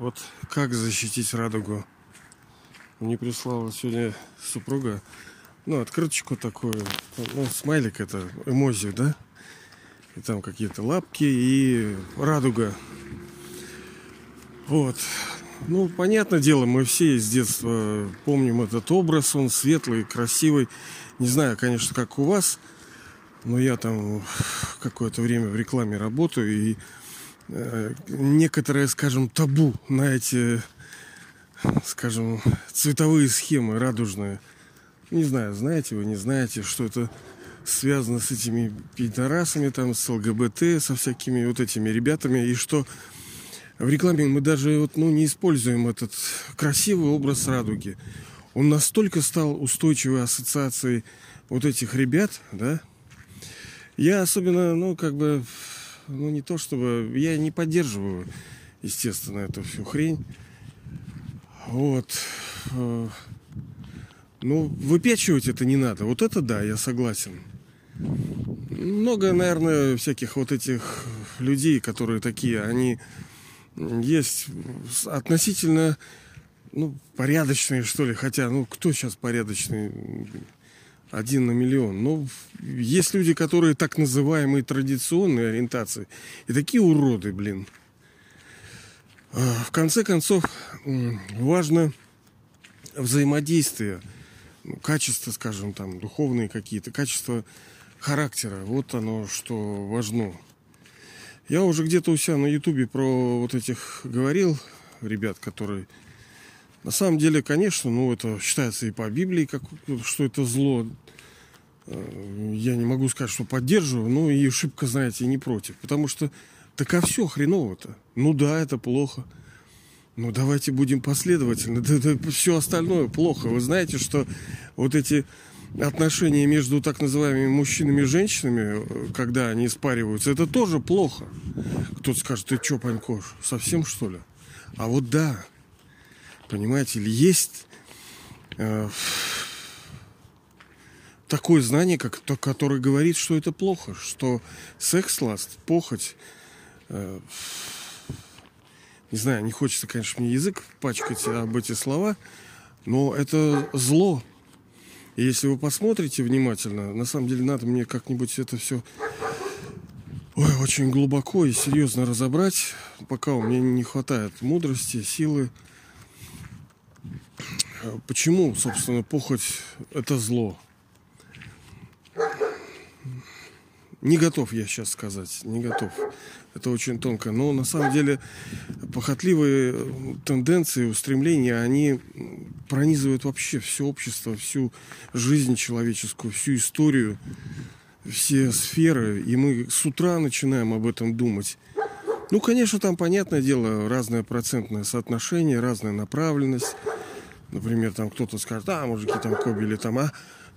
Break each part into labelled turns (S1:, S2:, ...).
S1: Вот как защитить радугу? Мне прислала сегодня супруга, ну, открыточку такую, ну, смайлик это, эмози, да? И там какие-то лапки и радуга. Вот. Ну, понятное дело, мы все с детства помним этот образ, он светлый, красивый. Не знаю, конечно, как у вас, но я там какое-то время в рекламе работаю, и э, некоторые, скажем, табу на эти, скажем, цветовые схемы радужные. Не знаю, знаете вы, не знаете, что это связано с этими пидорасами, там, с ЛГБТ, со всякими вот этими ребятами, и что в рекламе мы даже вот, ну, не используем этот красивый образ радуги. Он настолько стал устойчивой ассоциацией вот этих ребят, да. Я особенно, ну, как бы, ну, не то чтобы... Я не поддерживаю, естественно, эту всю хрень. Вот. Э, ну, выпячивать это не надо. Вот это да, я согласен. Много, наверное, всяких вот этих людей, которые такие, они есть относительно ну, порядочные, что ли. Хотя, ну, кто сейчас порядочный? Один на миллион. Ну, есть люди, которые так называемые традиционные ориентации. И такие уроды, блин. А, в конце концов, важно взаимодействие, ну, качество, скажем, там, духовные какие-то, качество характера. Вот оно, что важно. Я уже где-то у себя на ютубе про вот этих говорил ребят, которые... На самом деле, конечно, ну, это считается и по Библии, как, что это зло. Э, я не могу сказать, что поддерживаю, но и шибко, знаете, не против. Потому что так а все хреново-то. Ну да, это плохо. Ну давайте будем последовательны. Да, да, все остальное плохо. Вы знаете, что вот эти отношения между так называемыми мужчинами и женщинами, э, когда они спариваются, это тоже плохо. Кто-то скажет, ты что, Панькош, совсем что ли? А вот да, понимаете, ли есть э, такое знание, как, то, которое говорит, что это плохо, что секс-ласт, похоть, э, не знаю, не хочется, конечно, мне язык пачкать об эти слова, но это зло, и если вы посмотрите внимательно, на самом деле надо мне как-нибудь это все ой, очень глубоко и серьезно разобрать, пока у меня не хватает мудрости, силы. Почему, собственно, похоть это зло? Не готов я сейчас сказать, не готов. Это очень тонко. Но на самом деле похотливые тенденции, устремления, они пронизывают вообще все общество, всю жизнь человеческую, всю историю, все сферы. И мы с утра начинаем об этом думать. Ну, конечно, там, понятное дело, разное процентное соотношение, разная направленность. Например, там кто-то скажет, а, мужики там кобели там, а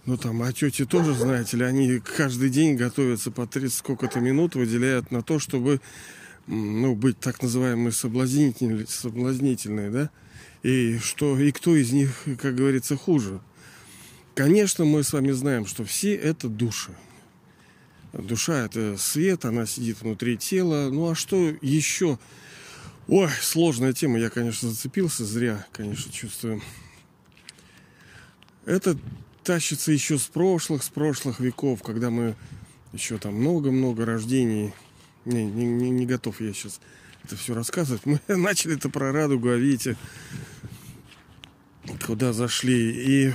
S1: ну там, а тети тоже, знаете ли, они каждый день готовятся по 30 сколько-то минут, выделяют на то, чтобы, ну, быть так называемые соблазнительные, соблазнительные, да? И что, и кто из них, как говорится, хуже? Конечно, мы с вами знаем, что все это души. Душа это свет, она сидит внутри тела. Ну а что еще? Ой, сложная тема. Я, конечно, зацепился зря, конечно, чувствую. Это тащится еще с прошлых, с прошлых веков, когда мы еще там много-много рождений. Не, не, не, не готов я сейчас это все рассказывать. Мы начали это про радугу, а видите, куда зашли. И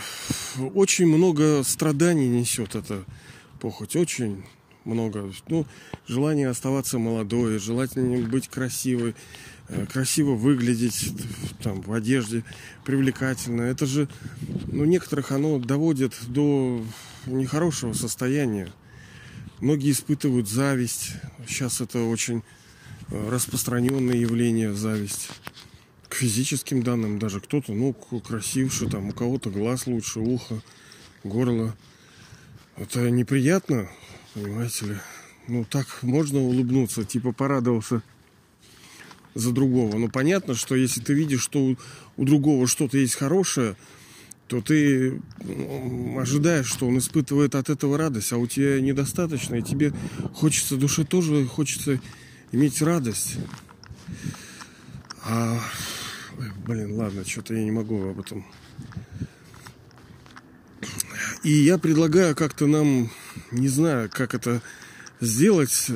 S1: очень много страданий несет эта похоть. Очень много. Ну, желание оставаться молодой, желательно быть красивой, Э, красиво выглядеть там, в одежде, привлекательно. Это же, ну, некоторых оно доводит до нехорошего состояния. Многие испытывают зависть. Сейчас это очень э, распространенное явление, зависть. К физическим данным даже. Кто-то, ну, красивше, там, у кого-то глаз лучше, ухо, горло. Это неприятно, понимаете ли. Ну, так можно улыбнуться, типа порадовался – за другого. Но понятно, что если ты видишь, что у, у другого что-то есть хорошее, то ты ожидаешь, что он испытывает от этого радость, а у тебя недостаточно, и тебе хочется душе тоже хочется иметь радость. А, блин, ладно, что-то я не могу об этом. И я предлагаю как-то нам, не знаю, как это сделать.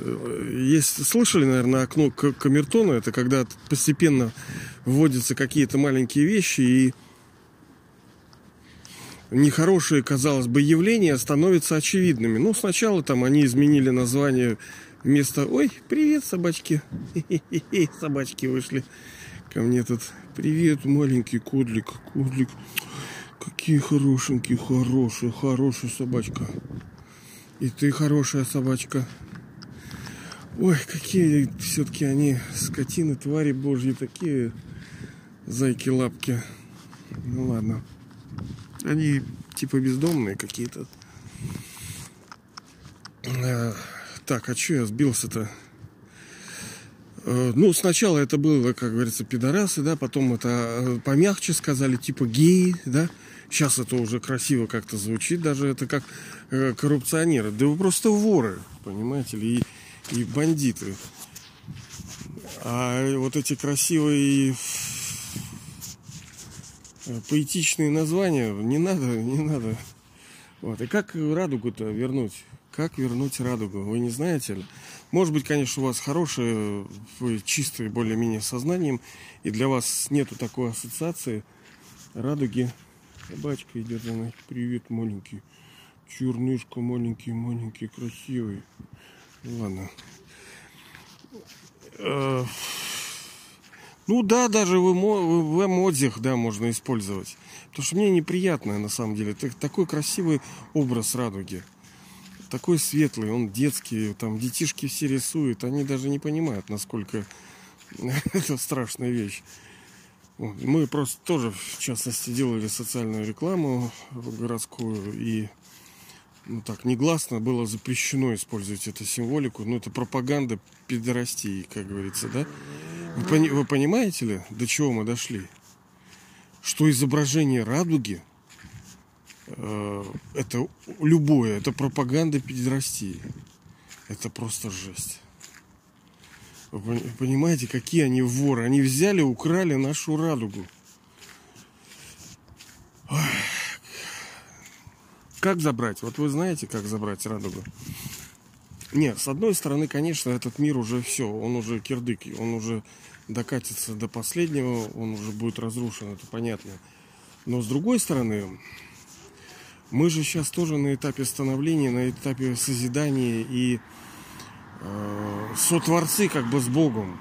S1: Есть, слышали, наверное, окно камертона, это когда постепенно вводятся какие-то маленькие вещи и нехорошие, казалось бы, явления становятся очевидными. Ну, сначала там они изменили название вместо «Ой, привет, собачки!» Собачки вышли ко мне тут. «Привет, маленький кодлик, кодлик!» Какие хорошенькие, хорошие, хорошая собачка. И ты хорошая собачка. Ой, какие все-таки они скотины, твари божьи, такие зайки-лапки. Ну ладно. Они типа бездомные какие-то. А, так, а что я сбился-то? А, ну, сначала это было, как говорится, пидорасы, да, потом это а, помягче сказали, типа геи, да. Сейчас это уже красиво как-то звучит, даже это как э, коррупционеры. Да вы просто воры, понимаете ли, и, и бандиты. А вот эти красивые Э, поэтичные названия не надо, не надо. Вот. И как радугу-то вернуть? Как вернуть радугу? Вы не знаете? Может быть, конечно, у вас хорошее, вы чистые более-менее сознанием, и для вас нету такой ассоциации радуги. Собачка идет, она, привет, маленький. Чернышка маленький, маленький, красивый. Ладно. Э, ну да, даже в, эмо, в эмодзях, да, можно использовать. Потому что мне неприятно, на самом деле. Такой красивый образ радуги. Такой светлый, он детский. Там детишки все рисуют. Они даже не понимают, насколько это страшная вещь. Мы просто тоже, в частности, делали социальную рекламу городскую. И ну так, негласно было запрещено использовать эту символику. Ну, это пропаганда пидорастии, как говорится, да? Вы, пони, вы понимаете ли, до чего мы дошли? Что изображение радуги э, это любое, это пропаганда педерастии. Это просто жесть. Вы понимаете, какие они воры? Они взяли, украли нашу радугу. Как забрать? Вот вы знаете, как забрать радугу? Нет, с одной стороны, конечно, этот мир уже все, он уже кирдык, он уже докатится до последнего, он уже будет разрушен, это понятно. Но с другой стороны, мы же сейчас тоже на этапе становления, на этапе созидания и сотворцы как бы с Богом.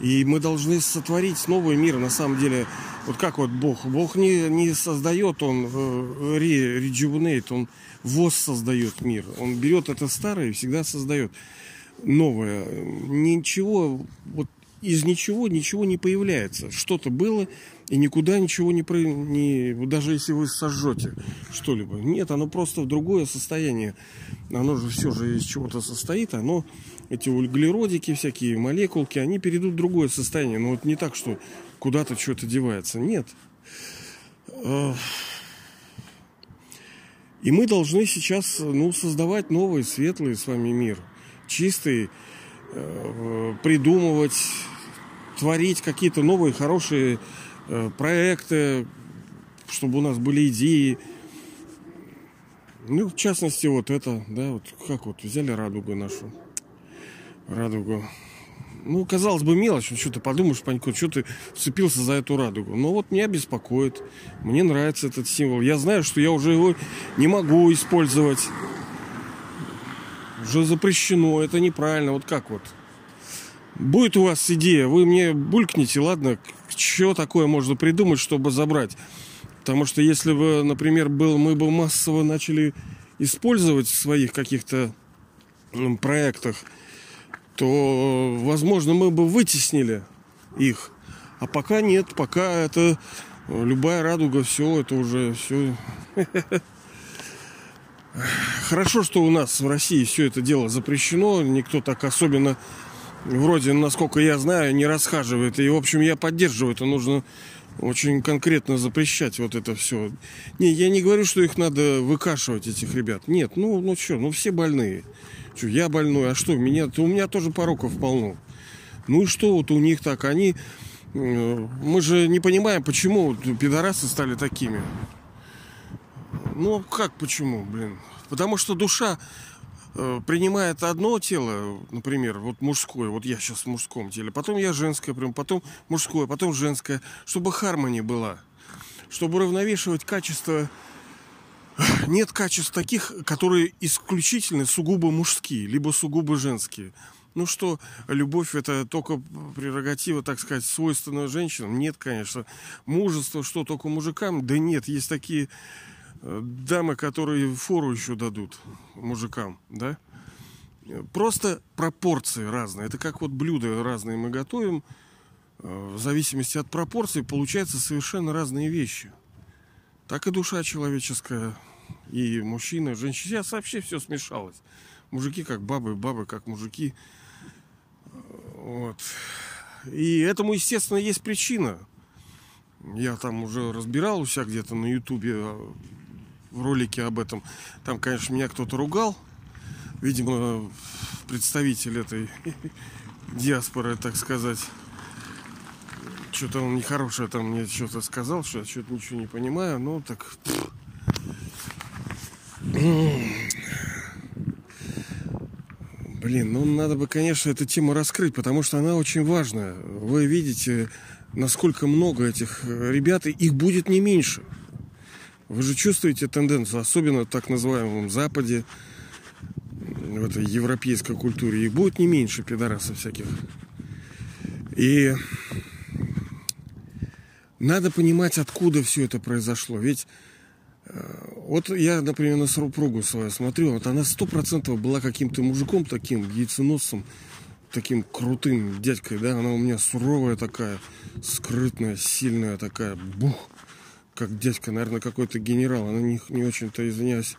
S1: И мы должны сотворить новый мир, на самом деле. Вот как вот Бог? Бог не, не создает, он э, редживунейт, он ВОЗ создает мир. Он берет это старое и всегда создает новое. Ничего, вот из ничего ничего не появляется. Что-то было, и никуда ничего не, про, не... Даже если вы сожжете что-либо. Нет, оно просто в другое состояние. Оно же все же из чего-то состоит. Оно, эти углеродики всякие, молекулки, они перейдут в другое состояние. Но вот не так, что куда-то что-то девается. Нет. И мы должны сейчас ну, создавать новый, светлый с вами мир. Чистый, Э, придумывать, творить какие-то новые хорошие проекты, чтобы у нас были идеи. Ну, в частности, вот это, да, вот как вот взяли радугу нашу. Радугу. Ну, казалось бы, мелочь, ну, что ты подумаешь, Панько, что ты вцепился за эту радугу. Но вот меня беспокоит, мне нравится этот символ. Я знаю, что я уже его не могу использовать уже запрещено, это неправильно. Вот как вот? Будет у вас идея, вы мне булькните, ладно, что такое можно придумать, чтобы забрать. Потому что если бы, например, был, мы бы массово начали использовать в своих каких-то проектах, то, возможно, мы бы вытеснили их. А пока нет, пока это любая радуга, все, это уже все Хорошо, что у нас в России все это дело запрещено. Никто так особенно, вроде, насколько я знаю, не расхаживает. И, в общем, я поддерживаю это. Нужно очень конкретно запрещать вот это все. Не, я не говорю, что их надо выкашивать, этих ребят. Нет, ну, ну что, ну все больные. Что, я больной, а что, меня, у меня тоже пороков полно. Ну и что вот у них так? Они... Мы же не понимаем, почему пидорасы стали такими. Ну, как почему, блин? Потому что душа э, принимает одно тело, например, вот мужское, вот я сейчас в мужском теле, потом я женское, прям потом мужское, потом женское, чтобы хармония была, чтобы уравновешивать качество нет качеств таких, которые исключительно сугубо мужские, либо сугубо женские. Ну что, любовь это только прерогатива, так сказать, свойственная женщинам? Нет, конечно. Мужество что, только мужикам? Да нет, есть такие э, дамы, которые фору еще дадут мужикам, да? Просто пропорции разные. Это как вот блюда разные мы готовим. Э, в зависимости от пропорций получаются совершенно разные вещи. Так и душа человеческая и мужчины, и женщины. Сейчас вообще все смешалось. Мужики как бабы, бабы как мужики. Вот. И этому, естественно, есть причина. Я там уже разбирал у себя где-то на ютубе а, в ролике об этом. Там, конечно, меня кто-то ругал. Видимо, представитель этой диаспоры, так сказать. Что-то он нехорошее там мне что-то сказал, что я что-то ничего не понимаю. Ну, так... Блин, ну надо бы, конечно, эту тему раскрыть, потому что она очень важная. Вы видите, насколько много этих э, ребят, и их будет не меньше. Вы же чувствуете тенденцию, особенно в так называемом Западе, в этой европейской культуре. Их будет не меньше пидорасов всяких. И надо понимать, откуда все это произошло. Ведь вот я, например, на супругу свою смотрю, вот она сто процентов была каким-то мужиком таким, яйценосцем, таким крутым дядькой, да, она у меня суровая такая, скрытная, сильная такая, бух, как дядька, наверное, какой-то генерал, она не, не очень-то, извиняюсь,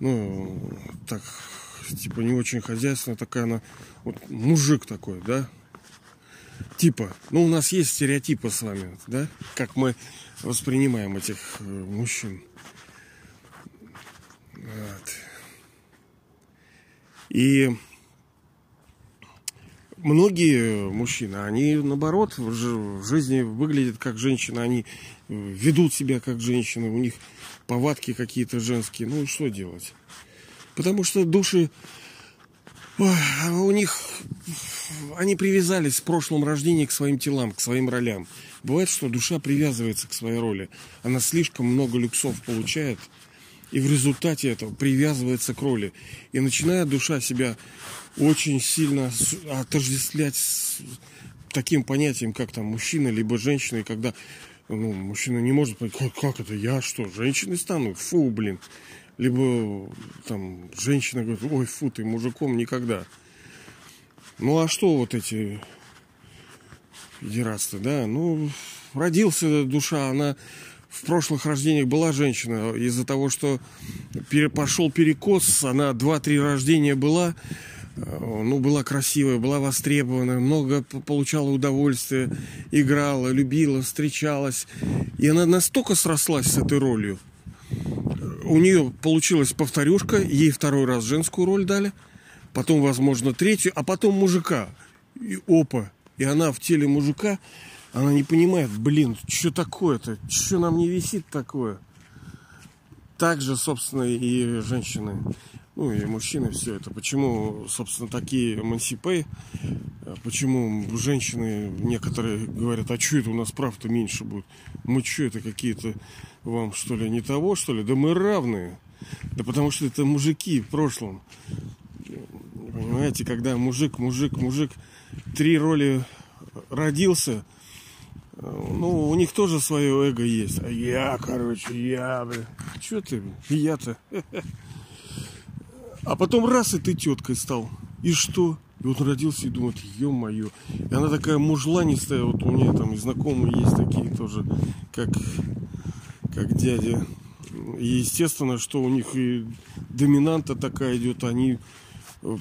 S1: ну, так, типа, не очень хозяйственная такая, она, вот, мужик такой, да, типа, ну, у нас есть стереотипы с вами, да, как мы воспринимаем этих э, мужчин. Вот. И многие мужчины, они наоборот в жизни выглядят как женщины, они ведут себя как женщины, у них повадки какие-то женские. Ну и что делать? Потому что души у них они привязались в прошлом рождении к своим телам, к своим ролям. Бывает, что душа привязывается к своей роли. Она слишком много люксов получает – и в результате этого привязывается к роли. И начинает душа себя очень сильно отождествлять с таким понятием, как там мужчина, либо женщина, и когда ну, мужчина не может понять, как, как это, я что, женщиной стану? Фу, блин. Либо там женщина говорит, ой, фу, ты мужиком никогда. Ну а что вот эти педерасты, да? Ну, родился душа, она в прошлых рождениях была женщина, из-за того, что пошел перекос, она два-три рождения была, ну, была красивая, была востребована, много получала удовольствия, играла, любила, встречалась. И она настолько срослась с этой ролью. У нее получилась повторюшка, ей второй раз женскую роль дали, потом, возможно, третью, а потом мужика. И опа. И она в теле мужика она не понимает, блин, что такое-то? Что нам не висит такое? Так же, собственно, и женщины, ну и мужчины все это. Почему, собственно, такие эмансипы, почему женщины некоторые говорят, а что это у нас прав-то меньше будет? Мы что это какие-то вам, что ли, не того, что ли? Да мы равные. Да потому что это мужики в прошлом. Понимаете, когда мужик, мужик, мужик, три роли родился – ну, у них тоже свое эго есть. А я, короче, я, бля. Че ты, я-то? А потом раз, и ты теткой стал. И что? И вот он родился и думает, ё-моё. И она такая мужланистая, вот у меня там и знакомые есть такие тоже, как, как дядя. И естественно, что у них и доминанта такая идет, они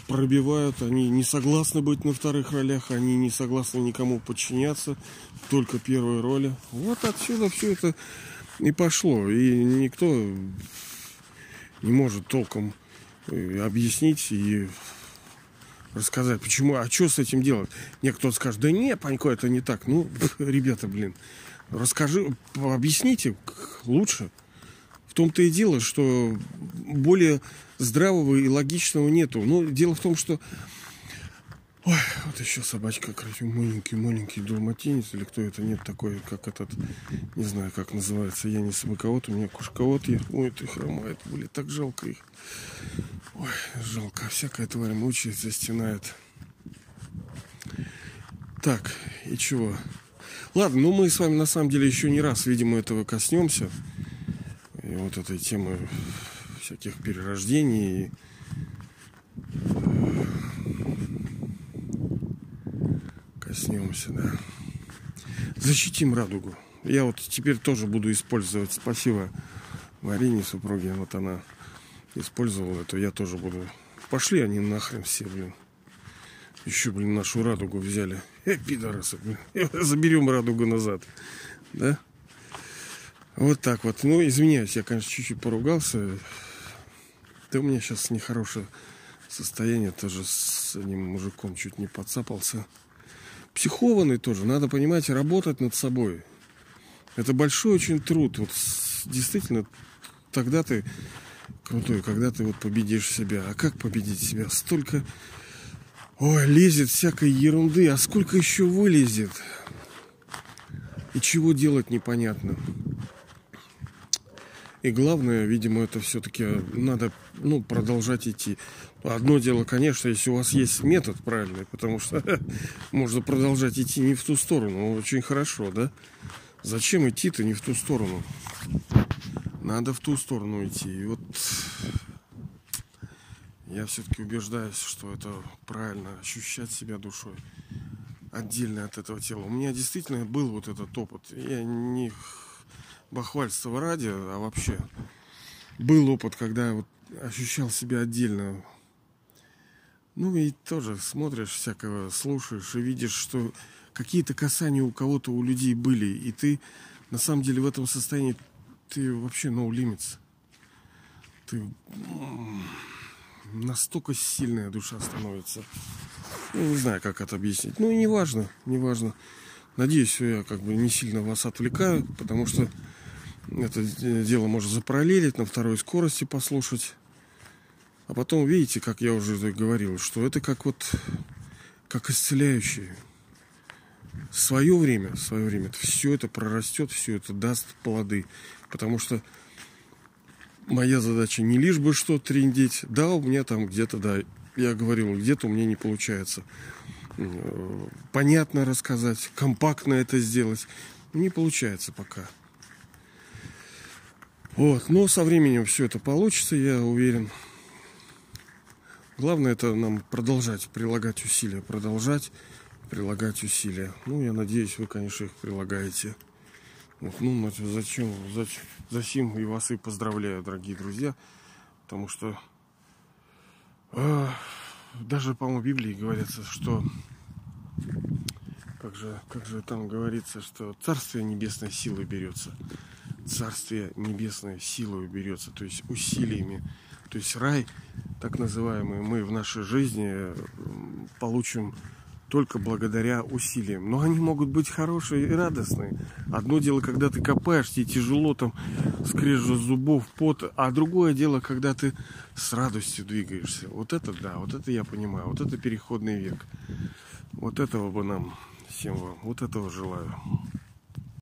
S1: пробивают, они не согласны быть на вторых ролях, они не согласны никому подчиняться, только первые роли. Вот отсюда все это и пошло. И никто не может толком э, объяснить и рассказать, почему, а что с этим делать? Мне кто-то скажет, да не, Панько, это не так. Ну, ребята, блин, расскажи, объясните лучше. В том-то и дело, что более здравого и логичного нету. Но дело в том, что Ой, вот еще собачка красивый, маленький, маленький далматинец, или кто это, нет такой, как этот, не знаю, как называется, я не собаковод, у меня кошковод есть. Ой, ты хромает, блин, так жалко их. Ой, жалко, всякая тварь мучается, стенает. Так, и чего? Ладно, ну мы с вами на самом деле еще не раз, видимо, этого коснемся. И вот этой темы всяких перерождений. Коснемся, да. Защитим радугу. Я вот теперь тоже буду использовать. Спасибо Марине, супруге. Вот она использовала это. Я тоже буду. Пошли они нахрен все, блин. Еще, блин, нашу радугу взяли. Э, пидорасы, блин. Заберем радугу назад. Да? Вот так вот. Ну, извиняюсь, я, конечно, чуть-чуть поругался. Да у меня сейчас нехорошее состояние. Тоже с одним мужиком чуть не подцапался. Психованный тоже. Надо, понимать, работать над собой. Это большой очень труд. Вот действительно, тогда ты крутой, когда ты вот победишь себя. А как победить себя? Столько Ой, лезет всякой ерунды. А сколько еще вылезет? И чего делать непонятно. И главное, видимо, это все-таки надо ну, продолжать идти. Одно дело, конечно, если у вас есть метод правильный, потому что можно продолжать идти не в ту сторону. Очень хорошо, да? Зачем идти-то не в ту сторону? Надо в ту сторону идти. И вот я все-таки убеждаюсь, что это правильно ощущать себя душой отдельно от этого тела. У меня действительно был вот этот опыт. Я не бахвальство ради, а вообще был опыт, когда я вот ощущал себя отдельно. Ну и тоже смотришь всякого, слушаешь и видишь, что какие-то касания у кого-то, у людей были, и ты на самом деле в этом состоянии ты вообще no limits. Ты настолько сильная душа становится. Я не знаю, как это объяснить. Ну и не важно, не важно. Надеюсь, я как бы не сильно вас отвлекаю, потому что это дело можно запараллелить, на второй скорости послушать. А потом, видите, как я уже говорил, что это как вот, как исцеляющее. Свое время, свое время, все это прорастет, все это даст плоды. Потому что моя задача не лишь бы что трендить. Да, у меня там где-то, да, я говорил, где-то у меня не получается понятно рассказать, компактно это сделать. Не получается пока. Вот, но со временем все это получится, я уверен. Главное это нам продолжать прилагать усилия, продолжать прилагать усилия. Ну, я надеюсь, вы, конечно, их прилагаете. Вот, ну, зачем, зачем, зачем и вас и поздравляю, дорогие друзья, потому что э, даже, по-моему, Библии говорится, что как же, как же там говорится, что Царствие Небесной силой берется. Царствие Небесной силой берется, то есть усилиями. То есть рай, так называемый, мы в нашей жизни получим только благодаря усилиям. Но они могут быть хорошие и радостные. Одно дело, когда ты копаешь, тебе тяжело, там скрежет зубов, пот, а другое дело, когда ты с радостью двигаешься. Вот это да, вот это я понимаю, вот это переходный век. Вот этого бы нам всем вам, вот этого желаю.